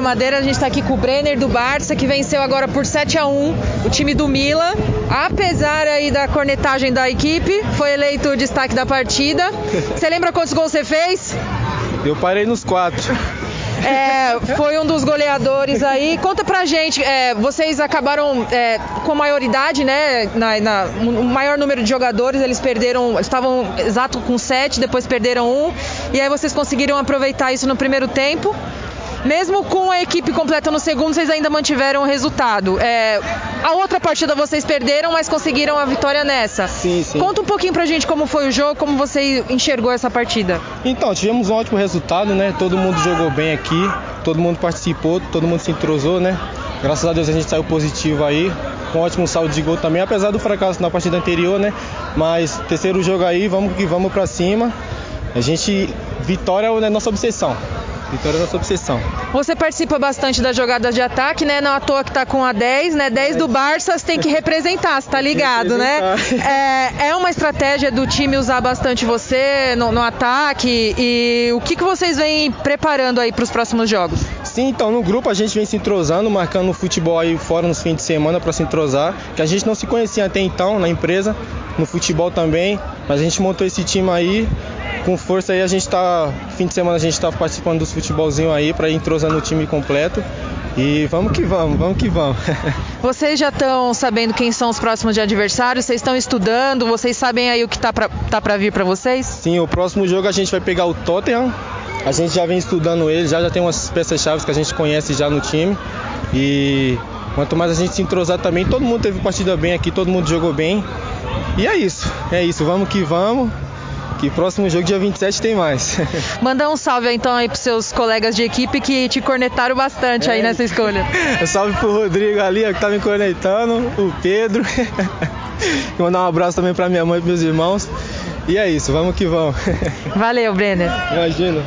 Madeira, a gente está aqui com o Brenner do Barça, que venceu agora por 7 a 1 o time do Mila. Apesar aí da cornetagem da equipe, foi eleito o destaque da partida. Você lembra quantos gols você fez? Eu parei nos quatro. É, foi um dos goleadores aí. Conta pra gente, é, vocês acabaram é, com maioridade, né? Na, na, o maior número de jogadores, eles perderam, estavam exato com sete, depois perderam um. E aí vocês conseguiram aproveitar isso no primeiro tempo. Mesmo com a equipe completa no segundo, vocês ainda mantiveram o resultado. É, a outra partida vocês perderam, mas conseguiram a vitória nessa. Sim, sim. Conta um pouquinho pra gente como foi o jogo, como você enxergou essa partida. Então, tivemos um ótimo resultado, né? Todo mundo jogou bem aqui, todo mundo participou, todo mundo se entrosou, né? Graças a Deus a gente saiu positivo aí, com um ótimo saldo de gol também, apesar do fracasso na partida anterior, né? Mas terceiro jogo aí, vamos que vamos pra cima. A gente, vitória é a nossa obsessão. Vitória é nossa obsessão. Você participa bastante das jogadas de ataque, né? Não à toa que tá com a 10, né? 10 do Barça, você tem que representar, você tá ligado, né? É, é uma estratégia do time usar bastante você no, no ataque e o que, que vocês vêm preparando aí para os próximos jogos? Sim, então no grupo a gente vem se entrosando, marcando futebol aí fora nos fins de semana para se entrosar, que a gente não se conhecia até então na empresa, no futebol também, mas a gente montou esse time aí com força aí a gente tá fim de semana a gente tá participando dos futebolzinho aí para ir entrosando o time completo. E vamos que vamos, vamos que vamos. Vocês já estão sabendo quem são os próximos de adversários? Vocês estão estudando? Vocês sabem aí o que tá para tá pra vir para vocês? Sim, o próximo jogo a gente vai pegar o Tottenham. A gente já vem estudando ele, já, já tem umas peças-chave que a gente conhece já no time. E quanto mais a gente se entrosar também, todo mundo teve partida bem aqui, todo mundo jogou bem. E é isso, é isso, vamos que vamos. Que próximo jogo, dia 27, tem mais. Mandar um salve então aí pros seus colegas de equipe que te cornetaram bastante é. aí nessa escolha. Um salve pro Rodrigo ali, ó, que tá me cornetando, o Pedro. e mandar um abraço também pra minha mãe e pros meus irmãos. E é isso, vamos que vamos. Valeu, Brenner. Imagina.